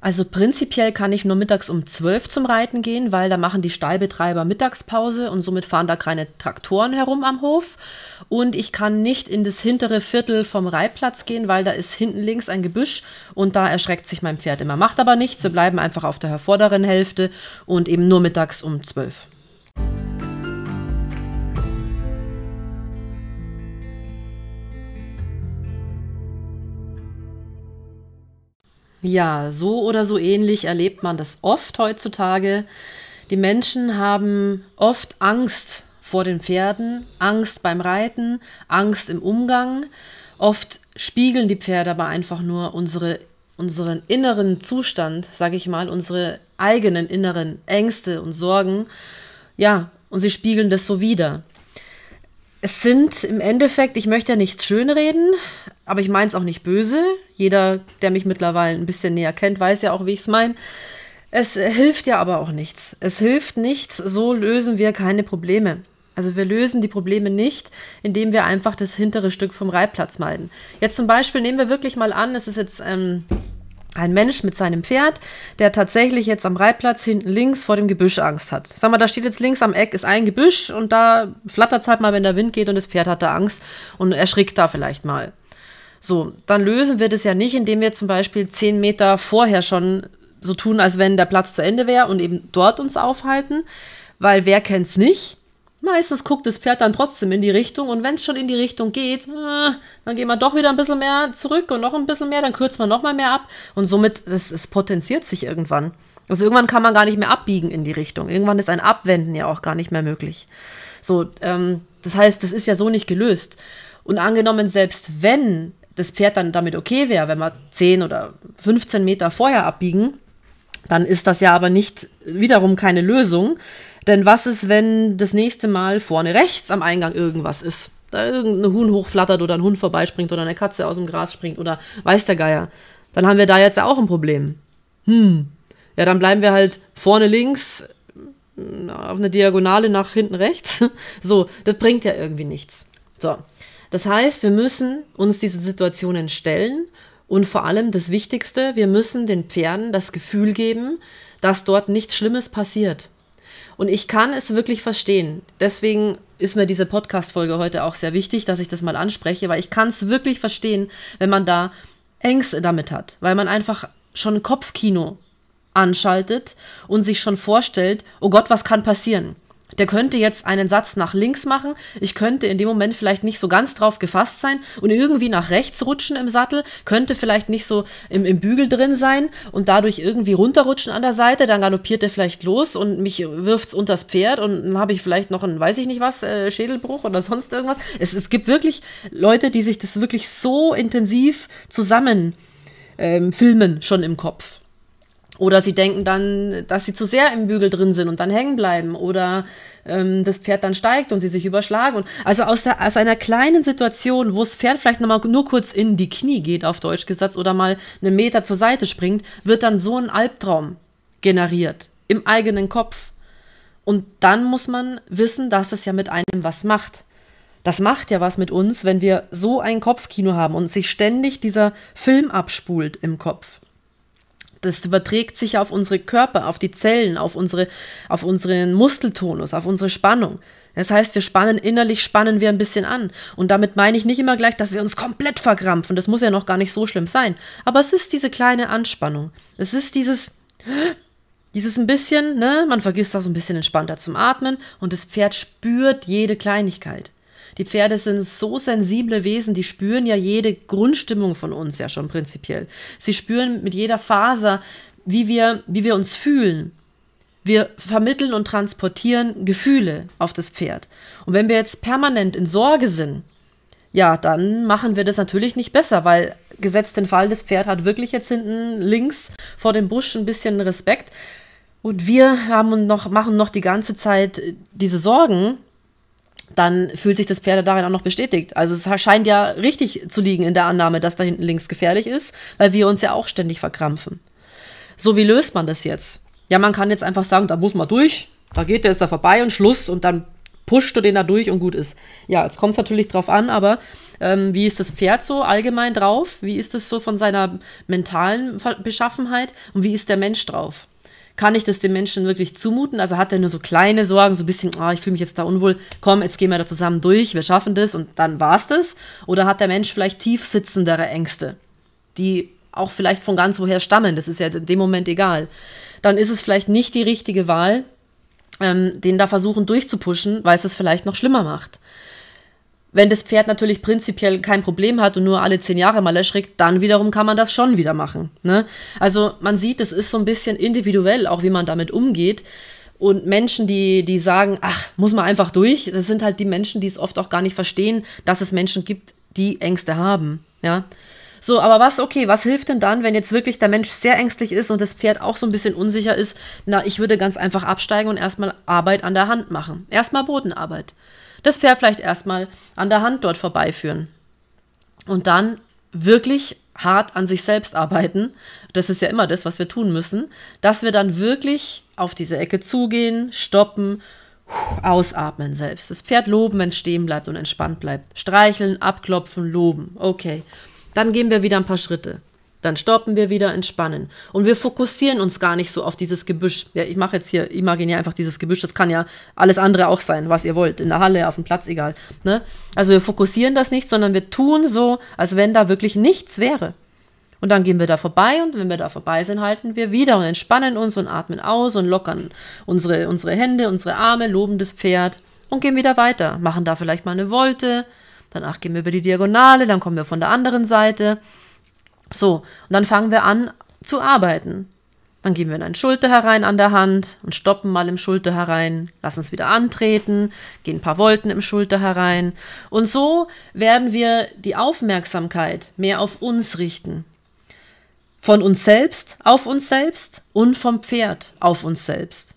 Also prinzipiell kann ich nur mittags um 12 zum Reiten gehen, weil da machen die Stallbetreiber Mittagspause und somit fahren da keine Traktoren herum am Hof. Und ich kann nicht in das hintere Viertel vom Reitplatz gehen, weil da ist hinten links ein Gebüsch und da erschreckt sich mein Pferd immer. Macht aber nichts, wir bleiben einfach auf der vorderen Hälfte und eben nur mittags um 12. Ja, so oder so ähnlich erlebt man das oft heutzutage. Die Menschen haben oft Angst vor den Pferden, Angst beim Reiten, Angst im Umgang. Oft spiegeln die Pferde aber einfach nur unsere, unseren inneren Zustand, sage ich mal, unsere eigenen inneren Ängste und Sorgen. Ja, und sie spiegeln das so wieder. Es sind im Endeffekt, ich möchte ja nichts schönreden, aber ich meine es auch nicht böse. Jeder, der mich mittlerweile ein bisschen näher kennt, weiß ja auch, wie ich es meine. Es hilft ja aber auch nichts. Es hilft nichts, so lösen wir keine Probleme. Also wir lösen die Probleme nicht, indem wir einfach das hintere Stück vom Reitplatz meiden. Jetzt zum Beispiel nehmen wir wirklich mal an, es ist jetzt ähm, ein Mensch mit seinem Pferd, der tatsächlich jetzt am Reitplatz hinten links vor dem Gebüsch Angst hat. Sag mal, da steht jetzt links am Eck ist ein Gebüsch und da flattert es halt mal, wenn der Wind geht und das Pferd hat da Angst und erschrickt da vielleicht mal. So, dann lösen wir das ja nicht, indem wir zum Beispiel zehn Meter vorher schon so tun, als wenn der Platz zu Ende wäre und eben dort uns aufhalten, weil wer kennt's nicht? Meistens guckt das Pferd dann trotzdem in die Richtung und wenn es schon in die Richtung geht, äh, dann gehen wir doch wieder ein bisschen mehr zurück und noch ein bisschen mehr, dann kürzt man noch mal mehr ab und somit, das, es potenziert sich irgendwann. Also irgendwann kann man gar nicht mehr abbiegen in die Richtung. Irgendwann ist ein Abwenden ja auch gar nicht mehr möglich. So, ähm, das heißt, das ist ja so nicht gelöst. Und angenommen, selbst wenn das Pferd dann damit okay wäre, wenn wir 10 oder 15 Meter vorher abbiegen, dann ist das ja aber nicht wiederum keine Lösung. Denn was ist, wenn das nächste Mal vorne rechts am Eingang irgendwas ist? Da irgendein Huhn hochflattert oder ein Hund vorbeispringt oder eine Katze aus dem Gras springt oder weiß der Geier. Dann haben wir da jetzt ja auch ein Problem. Hm. Ja, dann bleiben wir halt vorne links auf eine Diagonale nach hinten rechts. So, das bringt ja irgendwie nichts. So, das heißt, wir müssen uns diese Situationen stellen und vor allem das Wichtigste, wir müssen den Pferden das Gefühl geben, dass dort nichts Schlimmes passiert. Und ich kann es wirklich verstehen. Deswegen ist mir diese Podcast-Folge heute auch sehr wichtig, dass ich das mal anspreche, weil ich kann es wirklich verstehen, wenn man da Ängste damit hat, weil man einfach schon Kopfkino anschaltet und sich schon vorstellt, oh Gott, was kann passieren? Der könnte jetzt einen Satz nach links machen. Ich könnte in dem Moment vielleicht nicht so ganz drauf gefasst sein und irgendwie nach rechts rutschen im Sattel. Könnte vielleicht nicht so im, im Bügel drin sein und dadurch irgendwie runterrutschen an der Seite. Dann galoppiert er vielleicht los und mich wirft es unters Pferd und dann habe ich vielleicht noch einen, weiß ich nicht was, äh, Schädelbruch oder sonst irgendwas. Es, es gibt wirklich Leute, die sich das wirklich so intensiv zusammen ähm, filmen schon im Kopf. Oder sie denken dann, dass sie zu sehr im Bügel drin sind und dann hängen bleiben. Oder ähm, das Pferd dann steigt und sie sich überschlagen. Und also aus, der, aus einer kleinen Situation, wo das Pferd vielleicht nochmal nur kurz in die Knie geht, auf Deutsch gesetzt, oder mal einen Meter zur Seite springt, wird dann so ein Albtraum generiert. Im eigenen Kopf. Und dann muss man wissen, dass es ja mit einem was macht. Das macht ja was mit uns, wenn wir so ein Kopfkino haben und sich ständig dieser Film abspult im Kopf. Das überträgt sich auf unsere Körper, auf die Zellen, auf, unsere, auf unseren Muskeltonus, auf unsere Spannung. Das heißt, wir spannen innerlich, spannen wir ein bisschen an. Und damit meine ich nicht immer gleich, dass wir uns komplett verkrampfen. Das muss ja noch gar nicht so schlimm sein. Aber es ist diese kleine Anspannung. Es ist dieses, dieses ein bisschen, ne, man vergisst auch so ein bisschen entspannter zum Atmen und das Pferd spürt jede Kleinigkeit. Die Pferde sind so sensible Wesen, die spüren ja jede Grundstimmung von uns ja schon prinzipiell. Sie spüren mit jeder Faser, wie wir, wie wir uns fühlen. Wir vermitteln und transportieren Gefühle auf das Pferd. Und wenn wir jetzt permanent in Sorge sind, ja, dann machen wir das natürlich nicht besser, weil gesetzt den Fall, das Pferd hat wirklich jetzt hinten links vor dem Busch ein bisschen Respekt. Und wir haben noch, machen noch die ganze Zeit diese Sorgen, dann fühlt sich das Pferd darin auch noch bestätigt. Also es scheint ja richtig zu liegen in der Annahme, dass da hinten links gefährlich ist, weil wir uns ja auch ständig verkrampfen. So, wie löst man das jetzt? Ja, man kann jetzt einfach sagen, da muss man durch, da geht der ist da vorbei und Schluss und dann pusht du den da durch und gut ist. Ja, jetzt kommt es natürlich drauf an, aber Ähm, wie ist das Pferd so allgemein drauf? Wie ist es so von seiner mentalen Beschaffenheit? Und wie ist der Mensch drauf? Kann ich das dem Menschen wirklich zumuten? Also hat er nur so kleine Sorgen, so ein bisschen, oh, ich fühle mich jetzt da unwohl, komm, jetzt gehen wir da zusammen durch, wir schaffen das und dann war's das? Oder hat der Mensch vielleicht tief sitzendere Ängste, die auch vielleicht von ganz woher stammen? Das ist ja in dem Moment egal. Dann ist es vielleicht nicht die richtige Wahl, ähm, den da versuchen durchzupuschen, weil es es vielleicht noch schlimmer macht. Wenn das Pferd natürlich prinzipiell kein Problem hat und nur alle zehn Jahre mal erschrickt, dann wiederum kann man das schon wieder machen. Ne? Also man sieht, es ist so ein bisschen individuell, auch wie man damit umgeht. Und Menschen, die, die sagen, ach, muss man einfach durch, das sind halt die Menschen, die es oft auch gar nicht verstehen, dass es Menschen gibt, die Ängste haben. Ja. So, aber was, okay, was hilft denn dann, wenn jetzt wirklich der Mensch sehr ängstlich ist und das Pferd auch so ein bisschen unsicher ist? Na, ich würde ganz einfach absteigen und erstmal Arbeit an der Hand machen. Erstmal Bodenarbeit das Pferd vielleicht erstmal an der Hand dort vorbeiführen. Und dann wirklich hart an sich selbst arbeiten. Das ist ja immer das, was wir tun müssen, dass wir dann wirklich auf diese Ecke zugehen, stoppen, ausatmen selbst. Das Pferd loben, wenn es stehen bleibt und entspannt bleibt. Streicheln, abklopfen, loben. Okay. Dann gehen wir wieder ein paar Schritte. Dann stoppen wir wieder, entspannen. Und wir fokussieren uns gar nicht so auf dieses Gebüsch. Ja, ich mache jetzt hier imaginär einfach dieses Gebüsch. Das kann ja alles andere auch sein, was ihr wollt. In der Halle, auf dem Platz, egal. Ne? Also wir fokussieren das nicht, sondern wir tun so, als wenn da wirklich nichts wäre. Und dann gehen wir da vorbei und wenn wir da vorbei sind, halten wir wieder und entspannen uns und atmen aus und lockern unsere, unsere Hände, unsere Arme, loben das Pferd und gehen wieder weiter. Machen da vielleicht mal eine Wolte. Danach gehen wir über die Diagonale, dann kommen wir von der anderen Seite so, und dann fangen wir an zu arbeiten. Dann geben wir in ein Schulter herein an der Hand und stoppen mal im Schulter herein, lassen es wieder antreten, gehen ein paar Volten im Schulter herein. Und so werden wir die Aufmerksamkeit mehr auf uns richten. Von uns selbst auf uns selbst und vom Pferd auf uns selbst.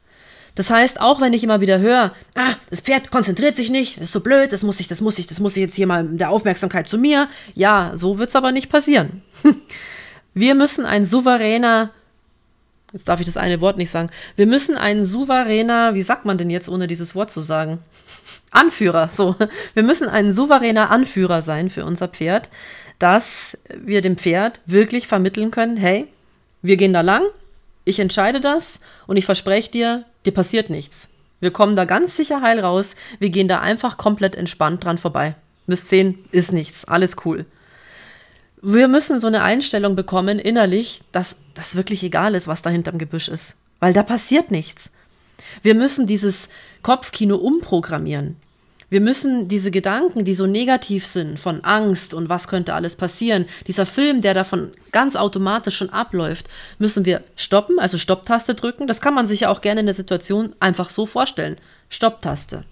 Das heißt, auch wenn ich immer wieder höre, ah, das Pferd konzentriert sich nicht, ist so blöd, das muss ich, das muss ich, das muss ich jetzt hier mal der Aufmerksamkeit zu mir. Ja, so wird es aber nicht passieren. Wir müssen ein souveräner, jetzt darf ich das eine Wort nicht sagen, wir müssen ein souveräner, wie sagt man denn jetzt, ohne dieses Wort zu sagen? Anführer, so. Wir müssen ein souveräner Anführer sein für unser Pferd, dass wir dem Pferd wirklich vermitteln können, hey, wir gehen da lang, ich entscheide das und ich verspreche dir, dir passiert nichts. Wir kommen da ganz sicher heil raus. Wir gehen da einfach komplett entspannt dran vorbei. Bis 10 ist nichts, alles cool. Wir müssen so eine Einstellung bekommen innerlich, dass das wirklich egal ist, was da hinterm Gebüsch ist. Weil da passiert nichts. Wir müssen dieses Kopfkino umprogrammieren. Wir müssen diese Gedanken, die so negativ sind, von Angst und was könnte alles passieren, dieser Film, der davon ganz automatisch schon abläuft, müssen wir stoppen, also Stopptaste drücken. Das kann man sich ja auch gerne in der Situation einfach so vorstellen. Stopptaste.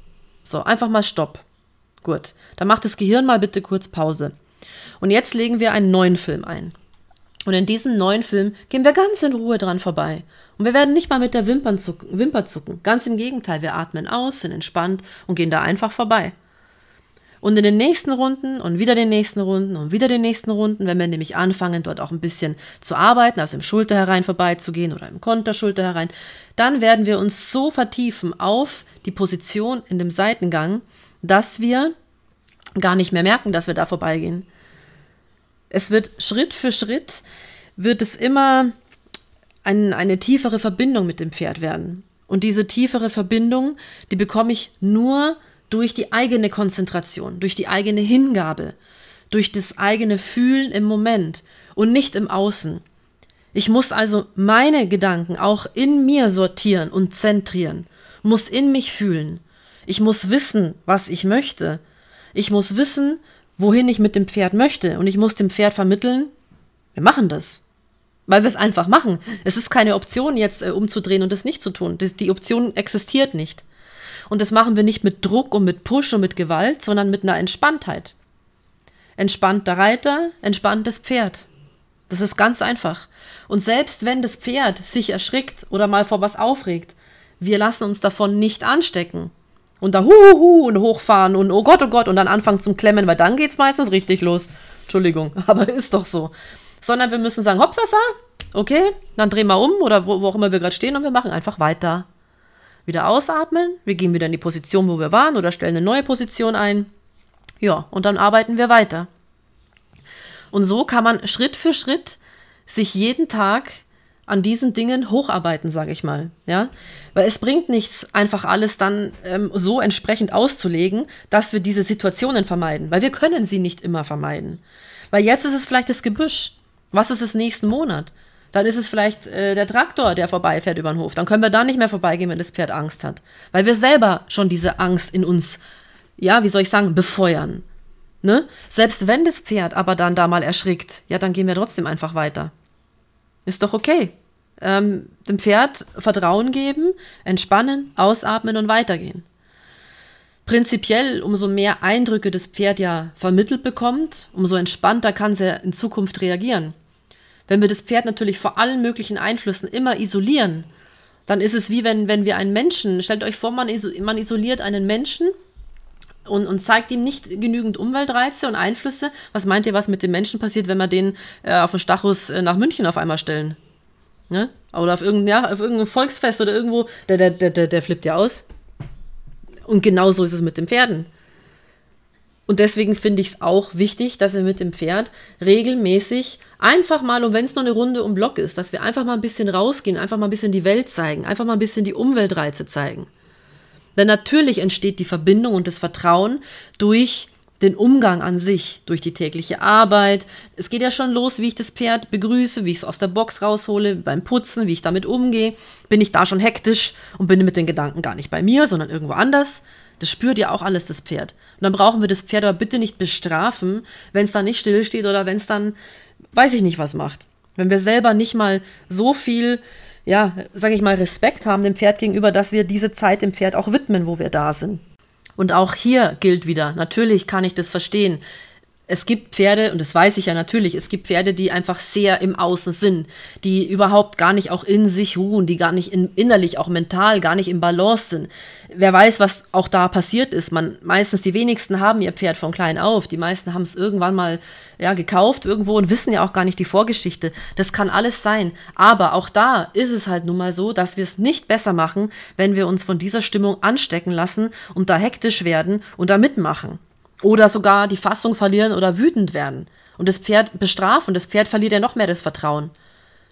So, einfach mal Stopp. Gut. Dann macht das Gehirn mal bitte kurz Pause. Und jetzt legen wir einen neuen Film ein. Und in diesem neuen Film gehen wir ganz in Ruhe dran vorbei. Und wir werden nicht mal mit der Wimpern zucken, Wimper zucken. Ganz im Gegenteil, wir atmen aus, sind entspannt und gehen da einfach vorbei. Und in den nächsten Runden und wieder den nächsten Runden und wieder den nächsten Runden, wenn wir nämlich anfangen, dort auch ein bisschen zu arbeiten, also im Schulter herein vorbeizugehen oder im Konterschulter herein, dann werden wir uns so vertiefen auf die Position in dem Seitengang, dass wir gar nicht mehr merken, dass wir da vorbeigehen. Es wird Schritt für Schritt, wird es immer ein, eine tiefere Verbindung mit dem Pferd werden. Und diese tiefere Verbindung, die bekomme ich nur durch die eigene Konzentration, durch die eigene Hingabe, durch das eigene Fühlen im Moment und nicht im Außen. Ich muss also meine Gedanken auch in mir sortieren und zentrieren, muss in mich fühlen. Ich muss wissen, was ich möchte. Ich muss wissen, wohin ich mit dem Pferd möchte. Und ich muss dem Pferd vermitteln, wir machen das. Weil wir es einfach machen. Es ist keine Option, jetzt äh, umzudrehen und es nicht zu tun. Das, die Option existiert nicht. Und das machen wir nicht mit Druck und mit Push und mit Gewalt, sondern mit einer Entspanntheit. Entspannter Reiter, entspanntes Pferd. Das ist ganz einfach. Und selbst wenn das Pferd sich erschrickt oder mal vor was aufregt, wir lassen uns davon nicht anstecken und da huhuhu und hochfahren und oh Gott, oh Gott und dann anfangen zum Klemmen, weil dann geht's meistens richtig los. Entschuldigung, aber ist doch so. Sondern wir müssen sagen, hopsasa, okay, dann drehen wir um oder wo, wo auch immer wir gerade stehen und wir machen einfach weiter. Wieder ausatmen, wir gehen wieder in die Position, wo wir waren oder stellen eine neue Position ein. Ja, und dann arbeiten wir weiter. Und so kann man Schritt für Schritt sich jeden Tag an diesen Dingen hocharbeiten, sage ich mal. Ja? Weil es bringt nichts, einfach alles dann ähm, so entsprechend auszulegen, dass wir diese Situationen vermeiden. Weil wir können sie nicht immer vermeiden. Weil jetzt ist es vielleicht das Gebüsch. Was ist es nächsten Monat? Dann ist es vielleicht äh, der Traktor, der vorbeifährt über den Hof. Dann können wir da nicht mehr vorbeigehen, wenn das Pferd Angst hat. Weil wir selber schon diese Angst in uns, ja, wie soll ich sagen, befeuern. Ne? Selbst wenn das Pferd aber dann da mal erschrickt, ja, dann gehen wir trotzdem einfach weiter. Ist doch okay. Ähm, dem Pferd Vertrauen geben, entspannen, ausatmen und weitergehen. Prinzipiell, umso mehr Eindrücke das Pferd ja vermittelt bekommt, umso entspannter kann es ja in Zukunft reagieren. Wenn wir das Pferd natürlich vor allen möglichen Einflüssen immer isolieren, dann ist es wie wenn, wenn wir einen Menschen, stellt euch vor, man, man isoliert einen Menschen und, und zeigt ihm nicht genügend Umweltreize und Einflüsse. Was meint ihr, was mit dem Menschen passiert, wenn wir den äh, auf den Stachus äh, nach München auf einmal stellen? Ne? Oder auf irgendein, ja, auf irgendein Volksfest oder irgendwo, der, der, der, der, der flippt ja aus. Und genauso ist es mit den Pferden. Und deswegen finde ich es auch wichtig, dass wir mit dem Pferd regelmäßig einfach mal, und wenn es nur eine Runde um Block ist, dass wir einfach mal ein bisschen rausgehen, einfach mal ein bisschen die Welt zeigen, einfach mal ein bisschen die Umweltreize zeigen. Denn natürlich entsteht die Verbindung und das Vertrauen durch den Umgang an sich, durch die tägliche Arbeit. Es geht ja schon los, wie ich das Pferd begrüße, wie ich es aus der Box raushole, beim Putzen, wie ich damit umgehe. Bin ich da schon hektisch und bin mit den Gedanken gar nicht bei mir, sondern irgendwo anders. Das spürt ja auch alles das Pferd. Und dann brauchen wir das Pferd aber bitte nicht bestrafen, wenn es dann nicht stillsteht oder wenn es dann, weiß ich nicht, was macht. Wenn wir selber nicht mal so viel ja, sage ich mal, Respekt haben dem Pferd gegenüber, dass wir diese Zeit dem Pferd auch widmen, wo wir da sind. Und auch hier gilt wieder, natürlich kann ich das verstehen es gibt Pferde, und das weiß ich ja natürlich, es gibt Pferde, die einfach sehr im Außen sind, die überhaupt gar nicht auch in sich ruhen, die gar nicht in, innerlich, auch mental, gar nicht im Balance sind. Wer weiß, was auch da passiert ist. Man, meistens die wenigsten haben ihr Pferd von klein auf. Die meisten haben es irgendwann mal ja, gekauft irgendwo und wissen ja auch gar nicht die Vorgeschichte. Das kann alles sein. Aber auch da ist es halt nun mal so, dass wir es nicht besser machen, wenn wir uns von dieser Stimmung anstecken lassen und da hektisch werden und da mitmachen. Oder sogar die Fassung verlieren oder wütend werden. Und das Pferd bestrafen. Das Pferd verliert ja noch mehr das Vertrauen.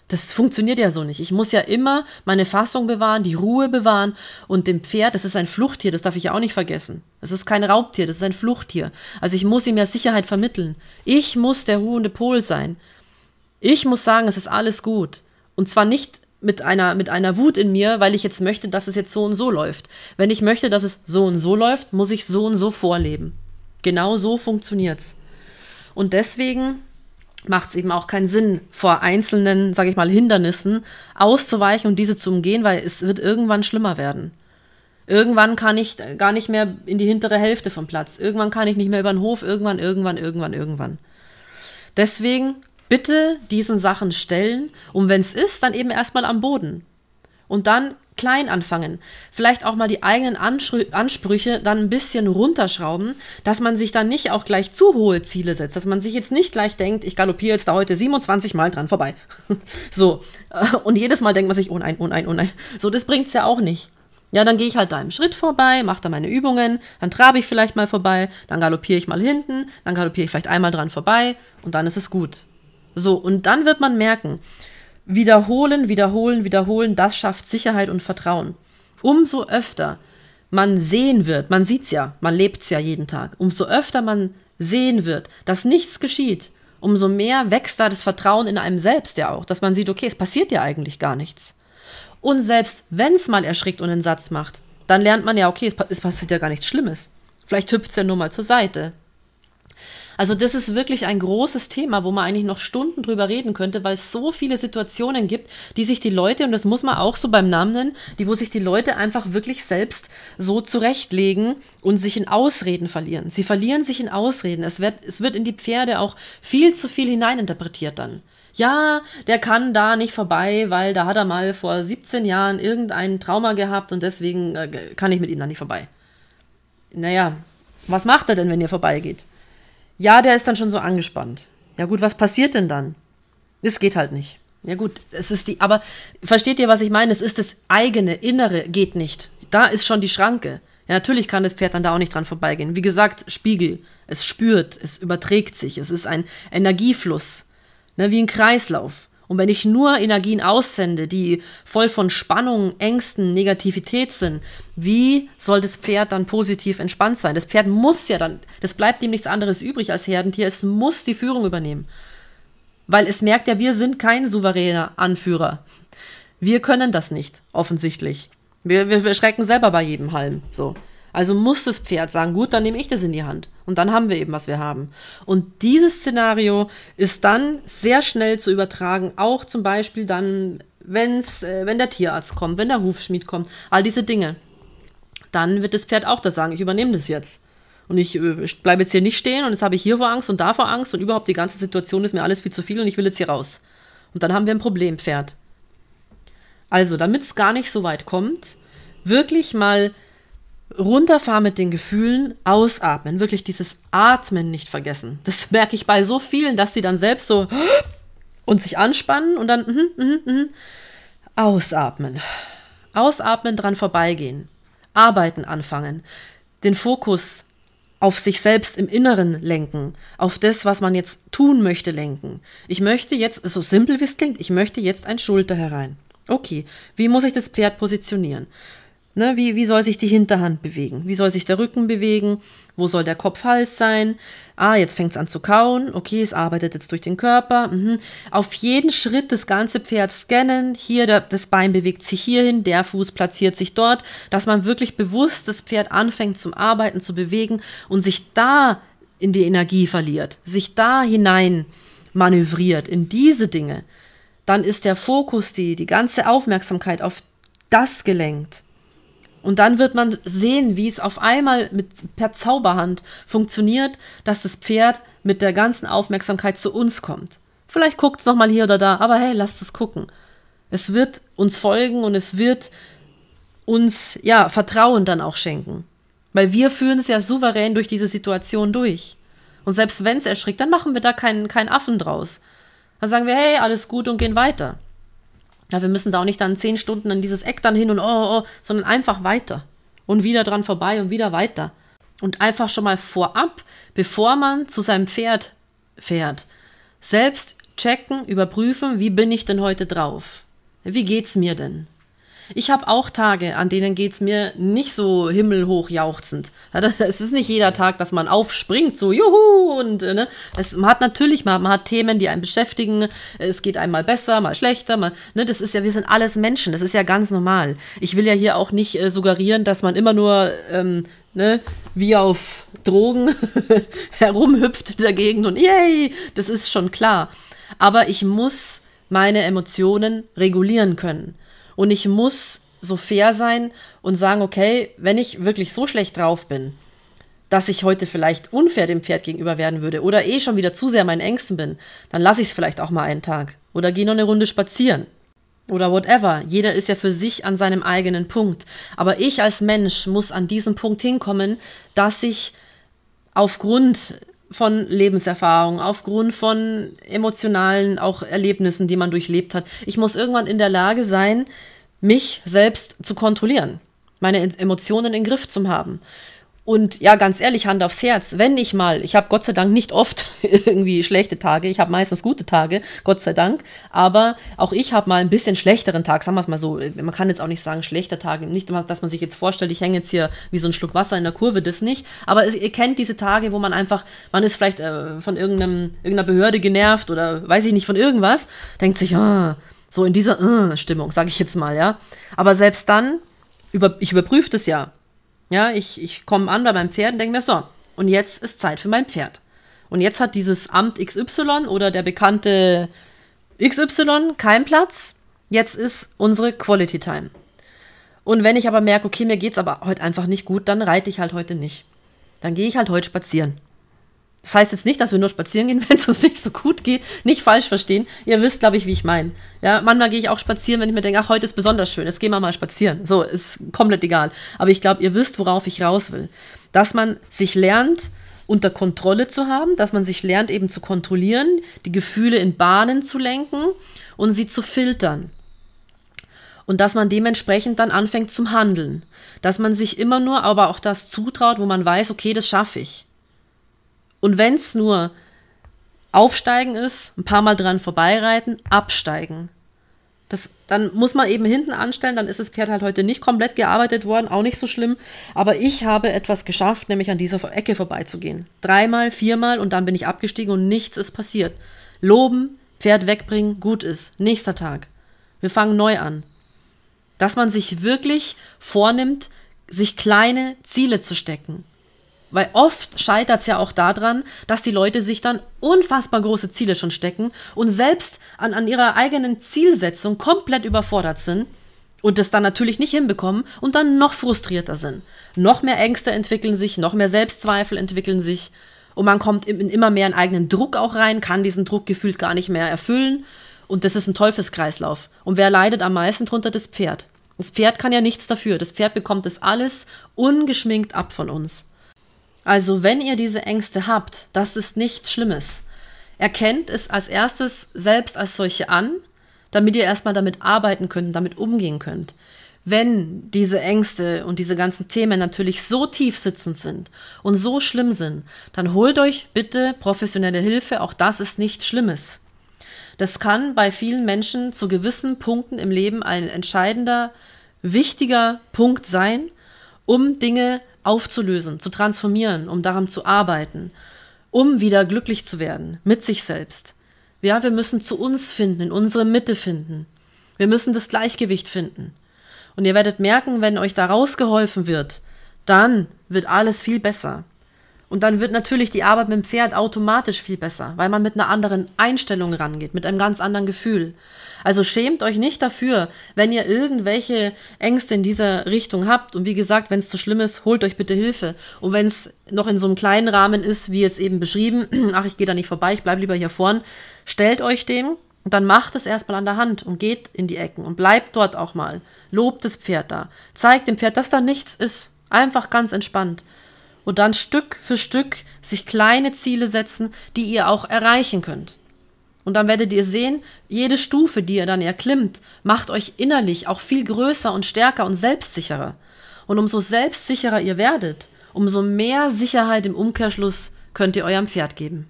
Das funktioniert ja so nicht. Ich muss ja immer meine Fassung bewahren, die Ruhe bewahren und dem Pferd, das ist ein Fluchttier, das darf ich ja auch nicht vergessen. Das ist kein Raubtier, das ist ein Fluchttier. Also ich muss ihm ja Sicherheit vermitteln. Ich muss der ruhende Pol sein. Ich muss sagen, es ist alles gut. Und zwar nicht mit einer, mit einer Wut in mir, weil ich jetzt möchte, dass es jetzt so und so läuft. Wenn ich möchte, dass es so und so läuft, muss ich so und so vorleben. Genau so funktioniert's. Und deswegen macht es eben auch keinen Sinn, vor einzelnen, sage ich mal, Hindernissen auszuweichen und diese zu umgehen, weil es wird irgendwann schlimmer werden. Irgendwann kann ich gar nicht mehr in die hintere Hälfte vom Platz. Irgendwann kann ich nicht mehr über den Hof. Irgendwann, irgendwann, irgendwann, irgendwann. Deswegen bitte diesen Sachen stellen und wenn es ist, dann eben erstmal am Boden. Und dann klein anfangen. Vielleicht auch mal die eigenen Ansprüche dann ein bisschen runterschrauben, dass man sich dann nicht auch gleich zu hohe Ziele setzt, dass man sich jetzt nicht gleich denkt, ich galoppiere jetzt da heute 27 Mal dran vorbei. so. Und jedes Mal denkt man sich, oh nein, oh nein, oh nein. So, das bringt es ja auch nicht. Ja, dann gehe ich halt da im Schritt vorbei, mache da meine Übungen, dann trabe ich vielleicht mal vorbei, dann galoppiere ich mal hinten, dann galoppiere ich vielleicht einmal dran vorbei und dann ist es gut. So, und dann wird man merken, Wiederholen, wiederholen, wiederholen, das schafft Sicherheit und Vertrauen. Umso öfter man sehen wird, man sieht's ja, man lebt's ja jeden Tag, umso öfter man sehen wird, dass nichts geschieht, umso mehr wächst da das Vertrauen in einem selbst ja auch, dass man sieht, okay, es passiert ja eigentlich gar nichts. Und selbst wenn es mal erschrickt und einen Satz macht, dann lernt man ja, okay, es, passiert ja gar nichts Schlimmes. Vielleicht hüpft es ja nur mal zur Seite. Also das ist wirklich ein großes Thema, wo man eigentlich noch Stunden drüber reden könnte, weil es so viele Situationen gibt, die sich die Leute, und das muss man auch so beim Namen nennen, die, wo sich die Leute einfach wirklich selbst so zurechtlegen und sich in Ausreden verlieren. Sie verlieren sich in Ausreden. Es wird, es wird in die Pferde auch viel zu viel hineininterpretiert dann ja, der kann da nicht vorbei, weil da hat er mal vor 17 Jahren irgendein Trauma gehabt und deswegen äh, kann ich mit ihm da nicht vorbei. Naja, was macht er denn, wenn ihr vorbeigeht? Ja, der ist dann schon so angespannt. Ja gut, was passiert denn dann? Es geht halt nicht. Ja gut, es ist die, aber versteht ihr, was ich meine? Es ist das eigene Innere geht nicht. Da ist schon die Schranke. Ja, natürlich kann das Pferd dann da auch nicht dran vorbeigehen. Wie gesagt, Spiegel. Es spürt, es überträgt sich. Es ist ein Energiefluss. Ne, wie ein Kreislauf. Und wenn ich nur Energien aussende, die voll von Spannung, Ängsten, Negativität sind, wie soll das Pferd dann positiv entspannt sein? Das Pferd muss ja dann, das bleibt ihm nichts anderes übrig als Herdentier, es muss die Führung übernehmen. Weil es merkt ja, wir sind kein souveräner Anführer. Wir können das nicht, offensichtlich. Wir, wir, wir schrecken selber bei jedem Halm. So. Also muss das Pferd sagen, gut, dann nehme ich das in die Hand. Und dann haben wir eben, was wir haben. Und dieses Szenario ist dann sehr schnell zu übertragen, auch zum Beispiel dann, wenn's, äh, wenn der Tierarzt kommt, wenn der Hufschmied kommt, all diese Dinge. Dann wird das Pferd auch da sagen, ich übernehme das jetzt. Und ich äh, bleibe jetzt hier nicht stehen und jetzt habe ich hier vor Angst und da vor Angst und überhaupt die ganze Situation ist mir alles viel zu viel und ich will jetzt hier raus. Und dann haben wir ein Problem, Pferd. Also, damit es gar nicht so weit kommt, wirklich mal runterfahren mit den Gefühlen, ausatmen, wirklich dieses Atmen nicht vergessen. Das merke ich bei so vielen, dass sie dann selbst so und sich anspannen und dann mm, mm, mm, ausatmen. Ausatmen, dran vorbeigehen. Arbeiten anfangen. Den Fokus auf sich selbst im Inneren lenken, auf das, was man jetzt tun möchte, lenken. Ich möchte jetzt, so simpel wie es klingt, ich möchte jetzt ein Schulter herein. Okay, wie muss ich das Pferd positionieren? Ne, wie, wie soll sich die Hinterhand bewegen? Wie soll sich der Rücken bewegen? Wo soll der Kopf-Hals sein? Ah, jetzt fängt es an zu kauen. Okay, es arbeitet jetzt durch den Körper. Mhm. Auf jeden Schritt das ganze Pferd scannen. Hier, der, das Bein bewegt sich hierhin, der Fuß platziert sich dort, dass man wirklich bewusst das Pferd anfängt zum Arbeiten, zu bewegen und sich da in die Energie verliert, sich da hinein manövriert, in diese Dinge. Dann ist der Fokus, die, die ganze Aufmerksamkeit auf das gelenkt. Und dann wird man sehen, wie es auf einmal mit, per Zauberhand funktioniert, dass das Pferd mit der ganzen Aufmerksamkeit zu uns kommt. Vielleicht guckt es nochmal hier oder da, aber hey, lasst es gucken. Es wird uns folgen und es wird uns, ja, Vertrauen dann auch schenken. Weil wir führen es ja souverän durch diese Situation durch. Und selbst wenn es erschrickt, dann machen wir da keinen, keinen Affen draus. Dann sagen wir, hey, alles gut und gehen weiter. Ja, wir müssen da auch nicht dann zehn Stunden an dieses Eck dann hin und oh, oh, oh, sondern einfach weiter. Und wieder dran vorbei und wieder weiter. Und einfach schon mal vorab, bevor man zu seinem Pferd fährt, selbst checken, überprüfen, wie bin ich denn heute drauf? Wie geht's mir denn? Ich habe auch Tage, an denen geht es mir nicht so himmelhoch jauchzend. Es ist nicht jeder Tag, dass man aufspringt, so juhu und äh, ne. Es, man hat natürlich mal, man hat Themen, die einen beschäftigen. Es geht einem mal besser, mal schlechter, mal, ne, das ist ja, wir sind alles Menschen, das ist ja ganz normal. Ich will ja hier auch nicht äh, suggerieren, dass man immer nur ähm, ne, wie auf Drogen herumhüpft in der Gegend und yay, das ist schon klar. Aber ich muss meine Emotionen regulieren können. Und ich muss so fair sein und sagen, okay, wenn ich wirklich so schlecht drauf bin, dass ich heute vielleicht unfair dem Pferd gegenüber werden würde oder eh schon wieder zu sehr meinen Ängsten bin, dann lasse ich es vielleicht auch mal einen Tag oder gehe noch eine Runde spazieren oder whatever. Jeder ist ja für sich an seinem eigenen Punkt. Aber ich als Mensch muss an diesem Punkt hinkommen, dass ich aufgrund von Lebenserfahrung, aufgrund von emotionalen auch Erlebnissen, die man durchlebt hat. Ich muss irgendwann in der Lage sein, mich selbst zu kontrollieren, meine Emotionen in den Griff zu haben. Und ja, ganz ehrlich, Hand aufs Herz, wenn ich mal, ich habe Gott sei Dank nicht oft irgendwie schlechte Tage, ich habe meistens gute Tage, Gott sei Dank, aber auch ich habe mal ein bisschen schlechteren Tag, sagen wir es mal so, man kann jetzt auch nicht sagen schlechter Tage, nicht, dass man sich jetzt vorstellt, ich hänge jetzt hier wie so ein Schluck Wasser in der Kurve, das nicht, aber es, ihr kennt diese Tage, wo man einfach, man ist vielleicht äh, von irgendeinem, irgendeiner Behörde genervt oder weiß ich nicht, von irgendwas, denkt sich, ah, so in dieser äh, Stimmung, sage ich jetzt mal, ja. Aber selbst dann, über, ich überprüfe das ja, ja, ich, ich komme an bei meinem Pferd und denke mir so, und jetzt ist Zeit für mein Pferd. Und jetzt hat dieses Amt XY oder der bekannte XY keinen Platz. Jetzt ist unsere Quality Time. Und wenn ich aber merke, okay, mir geht's aber heute einfach nicht gut, dann reite ich halt heute nicht. Dann gehe ich halt heute spazieren. Das heißt jetzt nicht, dass wir nur spazieren gehen, wenn es uns nicht so gut geht. Nicht falsch verstehen. Ihr wisst, glaube ich, wie ich meine. Ja, manchmal gehe ich auch spazieren, wenn ich mir denke, ach, heute ist besonders schön, jetzt gehen wir mal spazieren. So, ist komplett egal. Aber ich glaube, ihr wisst, worauf ich raus will. Dass man sich lernt, unter Kontrolle zu haben, dass man sich lernt, eben zu kontrollieren, die Gefühle in Bahnen zu lenken und sie zu filtern. Und dass man dementsprechend dann anfängt zum Handeln. Dass man sich immer nur aber auch das zutraut, wo man weiß, okay, das schaffe ich. Und wenn es nur aufsteigen ist, ein paar Mal dran vorbeireiten, absteigen. Das, dann muss man eben hinten anstellen, dann ist das Pferd halt heute nicht komplett gearbeitet worden, auch nicht so schlimm. Aber ich habe etwas geschafft, nämlich an dieser Ecke vorbeizugehen. Dreimal, viermal und dann bin ich abgestiegen und nichts ist passiert. Loben, Pferd wegbringen, gut ist. Nächster Tag. Wir fangen neu an. Dass man sich wirklich vornimmt, sich kleine Ziele zu stecken. Weil oft scheitert es ja auch daran, dass die Leute sich dann unfassbar große Ziele schon stecken und selbst an, an ihrer eigenen Zielsetzung komplett überfordert sind und das dann natürlich nicht hinbekommen und dann noch frustrierter sind. Noch mehr Ängste entwickeln sich, noch mehr Selbstzweifel entwickeln sich und man kommt in immer mehr einen eigenen Druck auch rein, kann diesen Druck gefühlt gar nicht mehr erfüllen und das ist ein Teufelskreislauf. Und wer leidet am meisten drunter? Das Pferd. Das Pferd kann ja nichts dafür. Das Pferd bekommt das alles ungeschminkt ab von uns. Also wenn ihr diese Ängste habt, das ist nichts Schlimmes. Erkennt es als erstes selbst als solche an, damit ihr erstmal damit arbeiten könnt, damit umgehen könnt. Wenn diese Ängste und diese ganzen Themen natürlich so tief sitzend sind und so schlimm sind, dann holt euch bitte professionelle Hilfe, auch das ist nichts Schlimmes. Das kann bei vielen Menschen zu gewissen Punkten im Leben ein entscheidender, wichtiger Punkt sein, um Dinge aufzulösen, zu transformieren, um daran zu arbeiten, um wieder glücklich zu werden mit sich selbst. Ja, wir müssen zu uns finden, in unsere Mitte finden. Wir müssen das Gleichgewicht finden. Und ihr werdet merken, wenn euch da rausgeholfen wird, dann wird alles viel besser. Und dann wird natürlich die Arbeit mit dem Pferd automatisch viel besser, weil man mit einer anderen Einstellung rangeht, mit einem ganz anderen Gefühl. Also schämt euch nicht dafür, wenn ihr irgendwelche Ängste in dieser Richtung habt. Und wie gesagt, wenn es zu schlimm ist, holt euch bitte Hilfe. Und wenn es noch in so einem kleinen Rahmen ist, wie jetzt eben beschrieben, ach, ich gehe da nicht vorbei, ich bleibe lieber hier vorn, stellt euch dem und dann macht es erstmal an der Hand und geht in die Ecken und bleibt dort auch mal. Lobt das Pferd da. Zeigt dem Pferd, dass da nichts ist. Einfach ganz entspannt und dann Stück für Stück sich kleine Ziele setzen, die ihr auch erreichen könnt. Und dann werdet ihr sehen, jede Stufe, die ihr dann erklimmt, macht euch innerlich auch viel größer und stärker und selbstsicherer. Und umso selbstsicherer ihr werdet, umso mehr Sicherheit im Umkehrschluss könnt ihr eurem Pferd geben.